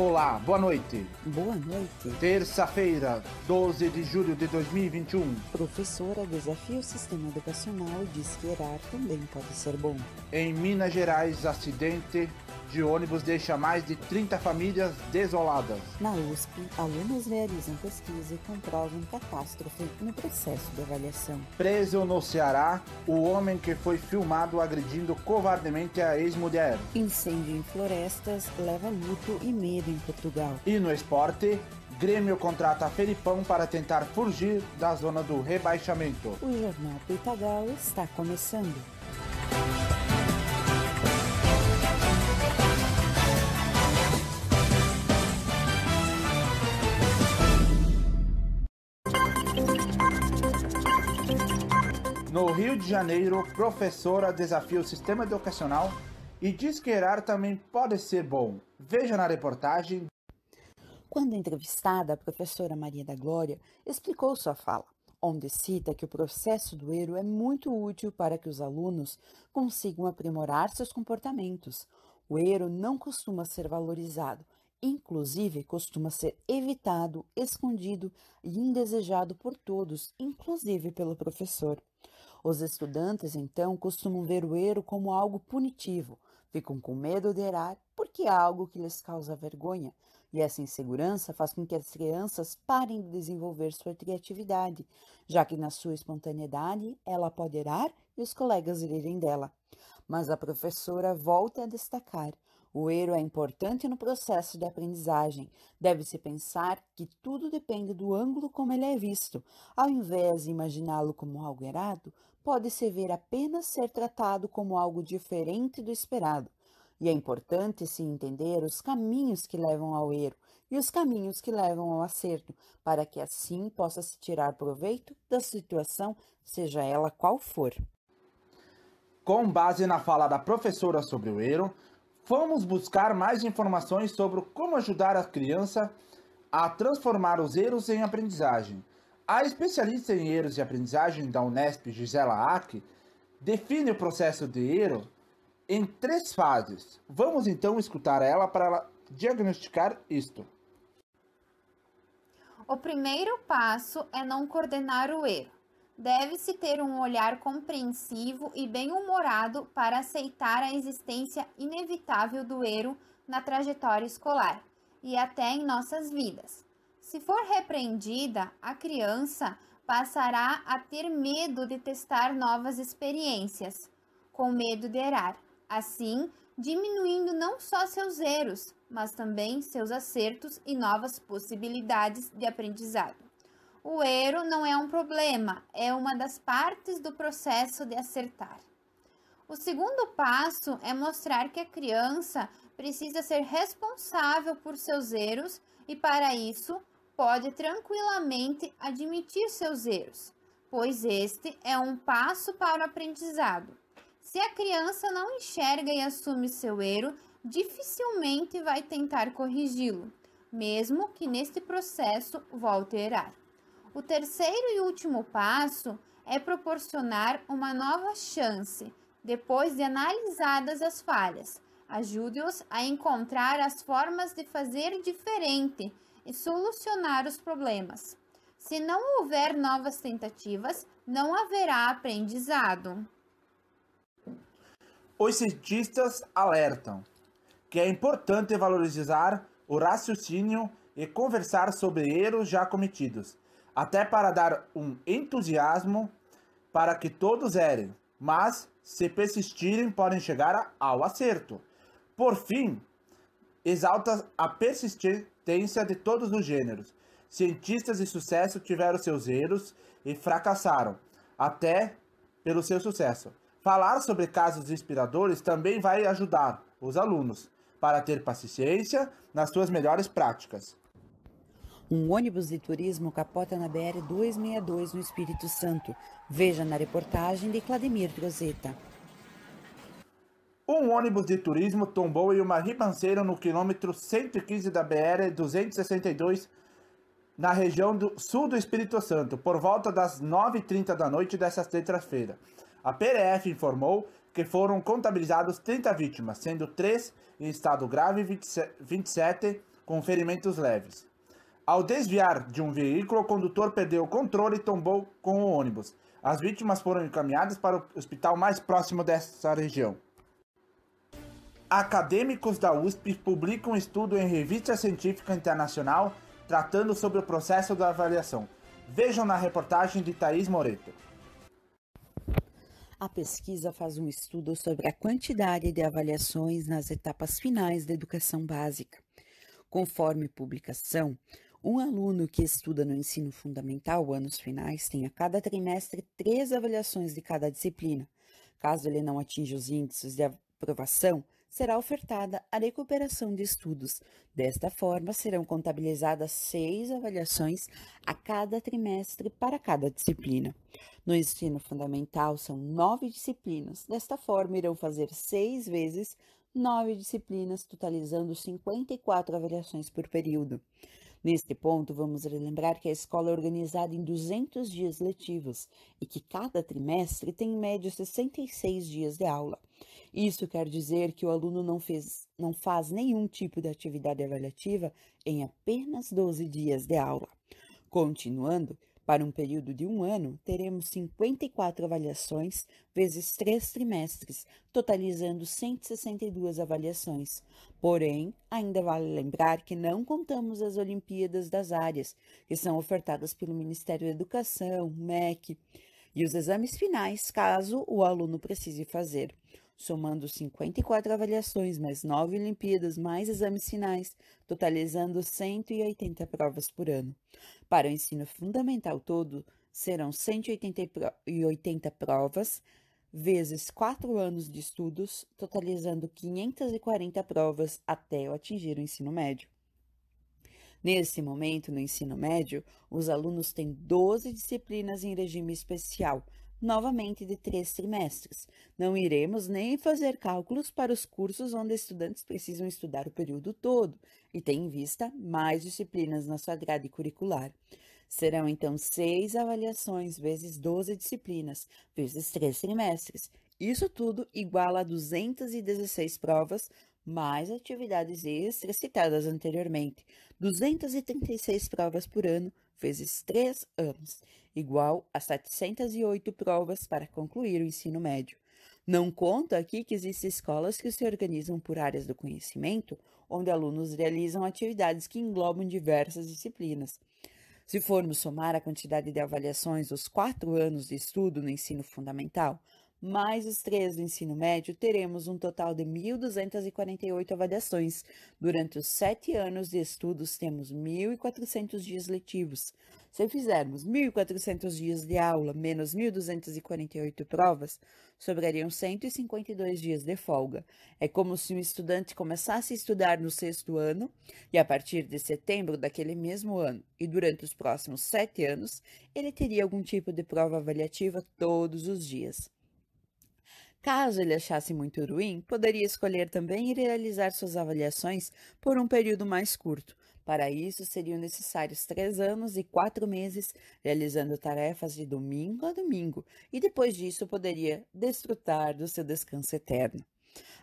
Olá, boa noite. Boa noite. Terça-feira, 12 de julho de 2021. Professora desafia o sistema educacional e diz que errar também pode ser bom. Em Minas Gerais, acidente de ônibus deixa mais de 30 famílias desoladas. Na USP, alunos realizam pesquisa e comprovam catástrofe no processo de avaliação. Preso no Ceará, o homem que foi filmado agredindo covardemente a ex-mulher. Incêndio em florestas leva luto e medo em Portugal. E no esporte, Grêmio contrata Felipão para tentar fugir da zona do rebaixamento. O Jornal Pitagal está começando. Rio de Janeiro, professora desafia o sistema educacional e diz que errar também pode ser bom. Veja na reportagem. Quando entrevistada, a professora Maria da Glória explicou sua fala, onde cita que o processo do erro é muito útil para que os alunos consigam aprimorar seus comportamentos. O erro não costuma ser valorizado, inclusive costuma ser evitado, escondido e indesejado por todos, inclusive pelo professor. Os estudantes, então, costumam ver o erro como algo punitivo, ficam com medo de errar porque é algo que lhes causa vergonha, e essa insegurança faz com que as crianças parem de desenvolver sua criatividade, já que na sua espontaneidade ela pode errar e os colegas rirem dela. Mas a professora volta a destacar o erro é importante no processo de aprendizagem. Deve-se pensar que tudo depende do ângulo como ele é visto. Ao invés de imaginá-lo como algo errado, pode-se ver apenas ser tratado como algo diferente do esperado. E é importante se entender os caminhos que levam ao erro e os caminhos que levam ao acerto, para que assim possa se tirar proveito da situação, seja ela qual for. Com base na fala da professora sobre o erro, Fomos buscar mais informações sobre como ajudar a criança a transformar os erros em aprendizagem. A especialista em erros de aprendizagem da Unesp, Gisela Ack, define o processo de erro em três fases. Vamos então escutar ela para diagnosticar isto. O primeiro passo é não coordenar o erro. Deve-se ter um olhar compreensivo e bem-humorado para aceitar a existência inevitável do erro na trajetória escolar e até em nossas vidas. Se for repreendida, a criança passará a ter medo de testar novas experiências, com medo de errar, assim diminuindo não só seus erros, mas também seus acertos e novas possibilidades de aprendizado. O erro não é um problema, é uma das partes do processo de acertar. O segundo passo é mostrar que a criança precisa ser responsável por seus erros e, para isso, pode tranquilamente admitir seus erros, pois este é um passo para o aprendizado. Se a criança não enxerga e assume seu erro, dificilmente vai tentar corrigi-lo, mesmo que neste processo volte a errar. O terceiro e último passo é proporcionar uma nova chance, depois de analisadas as falhas. Ajude-os a encontrar as formas de fazer diferente e solucionar os problemas. Se não houver novas tentativas, não haverá aprendizado. Os cientistas alertam que é importante valorizar o raciocínio e conversar sobre erros já cometidos até para dar um entusiasmo para que todos erem, mas se persistirem podem chegar ao acerto. Por fim, exalta a persistência de todos os gêneros. Cientistas de sucesso tiveram seus erros e fracassaram, até pelo seu sucesso. Falar sobre casos inspiradores também vai ajudar os alunos para ter paciência nas suas melhores práticas. Um ônibus de turismo capota na BR-262 no Espírito Santo. Veja na reportagem de Clademir Groseta. Um ônibus de turismo tombou em uma ribanceira no quilômetro 115 da BR-262 na região do sul do Espírito Santo, por volta das 9h30 da noite desta terça-feira. A PRF informou que foram contabilizados 30 vítimas, sendo 3 em estado grave e 27 com ferimentos leves. Ao desviar de um veículo, o condutor perdeu o controle e tombou com o ônibus. As vítimas foram encaminhadas para o hospital mais próximo dessa região. Acadêmicos da USP publicam um estudo em revista científica internacional tratando sobre o processo da avaliação. Vejam na reportagem de Thaís Moreto. A pesquisa faz um estudo sobre a quantidade de avaliações nas etapas finais da educação básica. Conforme publicação, um aluno que estuda no ensino fundamental, anos finais, tem a cada trimestre três avaliações de cada disciplina. Caso ele não atinja os índices de aprovação, será ofertada a recuperação de estudos. Desta forma, serão contabilizadas seis avaliações a cada trimestre para cada disciplina. No ensino fundamental, são nove disciplinas. Desta forma, irão fazer seis vezes nove disciplinas, totalizando 54 avaliações por período. Neste ponto, vamos relembrar que a escola é organizada em 200 dias letivos e que cada trimestre tem em média 66 dias de aula. Isso quer dizer que o aluno não, fez, não faz nenhum tipo de atividade avaliativa em apenas 12 dias de aula. Continuando, para um período de um ano, teremos 54 avaliações vezes três trimestres, totalizando 162 avaliações. Porém, ainda vale lembrar que não contamos as Olimpíadas das áreas, que são ofertadas pelo Ministério da Educação, MEC, e os exames finais, caso o aluno precise fazer somando 54 avaliações, mais 9 Olimpíadas, mais exames finais, totalizando 180 provas por ano. Para o ensino fundamental todo, serão 180 provas, vezes 4 anos de estudos, totalizando 540 provas até atingir o ensino médio. Nesse momento, no ensino médio, os alunos têm 12 disciplinas em regime especial, novamente de três trimestres. Não iremos nem fazer cálculos para os cursos onde estudantes precisam estudar o período todo e têm em vista mais disciplinas na sua grade curricular. Serão então seis avaliações vezes 12 disciplinas, vezes três trimestres. Isso tudo igual a 216 provas, mais atividades extras citadas anteriormente. 236 provas por ano, vezes 3 anos, igual a 708 provas para concluir o ensino médio. Não conta aqui que existem escolas que se organizam por áreas do conhecimento, onde alunos realizam atividades que englobam diversas disciplinas. Se formos somar a quantidade de avaliações dos quatro anos de estudo no ensino fundamental, mais os três do ensino médio, teremos um total de 1.248 avaliações. Durante os sete anos de estudos, temos 1.400 dias letivos. Se fizermos 1.400 dias de aula menos 1.248 provas, sobrariam 152 dias de folga. É como se um estudante começasse a estudar no sexto ano e, a partir de setembro daquele mesmo ano e durante os próximos sete anos, ele teria algum tipo de prova avaliativa todos os dias. Caso ele achasse muito ruim, poderia escolher também ir realizar suas avaliações por um período mais curto. Para isso, seriam necessários três anos e quatro meses realizando tarefas de domingo a domingo, e depois disso poderia desfrutar do seu descanso eterno.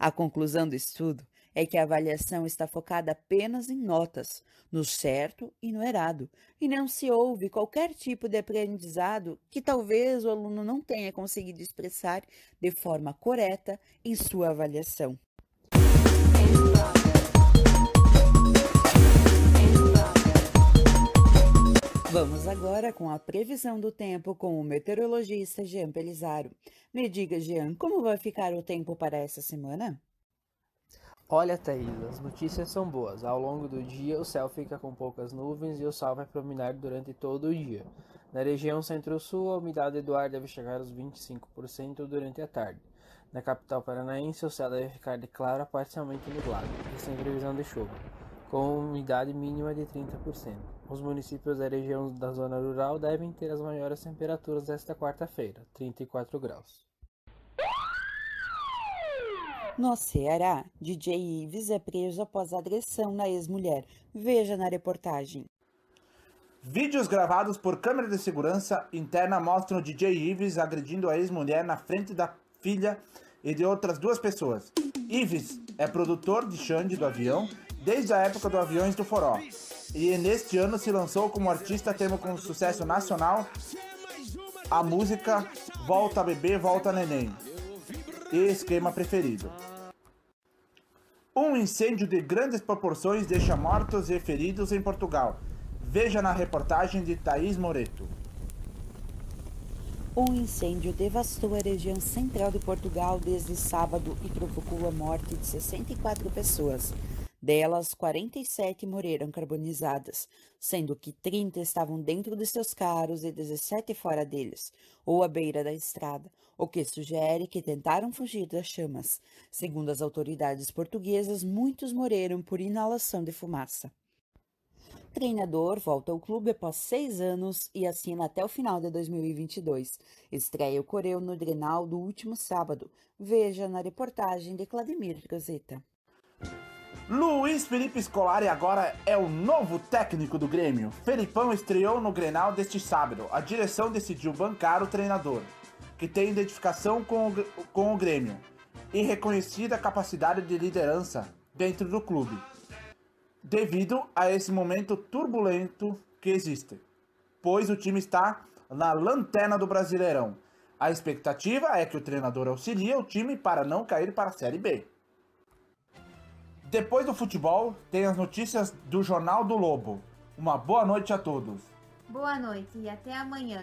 A conclusão do estudo é que a avaliação está focada apenas em notas, no certo e no errado, e não se ouve qualquer tipo de aprendizado que talvez o aluno não tenha conseguido expressar de forma correta em sua avaliação. Vamos agora com a previsão do tempo com o meteorologista Jean Pelizaro. Me diga, Jean, como vai ficar o tempo para essa semana? Olha, Thaís, as notícias são boas. Ao longo do dia, o céu fica com poucas nuvens e o sol vai predominar durante todo o dia. Na região centro-sul, a umidade do ar deve chegar aos 25% durante a tarde. Na capital paranaense, o céu deve ficar de claro a parcialmente nublado e sem previsão de chuva, com umidade mínima de 30%. Os municípios da região da zona rural devem ter as maiores temperaturas desta quarta-feira, 34 graus. No Ceará, DJ Ives é preso após agressão na ex-mulher. Veja na reportagem. Vídeos gravados por câmera de segurança interna mostram o DJ Ives agredindo a ex-mulher na frente da filha e de outras duas pessoas. Ives é produtor de Xande do avião desde a época do Aviões do Foró. E neste ano se lançou como artista tendo com sucesso nacional a música Volta Bebê, Volta Neném e esquema preferido. Um incêndio de grandes proporções deixa mortos e feridos em Portugal. Veja na reportagem de Thaís Moreto. Um incêndio devastou a região central de Portugal desde sábado e provocou a morte de 64 pessoas. Delas, 47 morreram carbonizadas, sendo que 30 estavam dentro de seus carros e 17 fora deles, ou à beira da estrada, o que sugere que tentaram fugir das chamas. Segundo as autoridades portuguesas, muitos morreram por inalação de fumaça. Treinador volta ao clube após seis anos e assina até o final de 2022. Estreia o Coreu no Drenal do último sábado. Veja na reportagem de Vladimir Gazeta. Luiz Felipe Scolari agora é o novo técnico do Grêmio. Felipão estreou no Grenal deste sábado. A direção decidiu bancar o treinador, que tem identificação com o, com o Grêmio e reconhecida capacidade de liderança dentro do clube, devido a esse momento turbulento que existe, pois o time está na lanterna do Brasileirão. A expectativa é que o treinador auxilie o time para não cair para a Série B. Depois do futebol, tem as notícias do Jornal do Lobo. Uma boa noite a todos. Boa noite e até amanhã.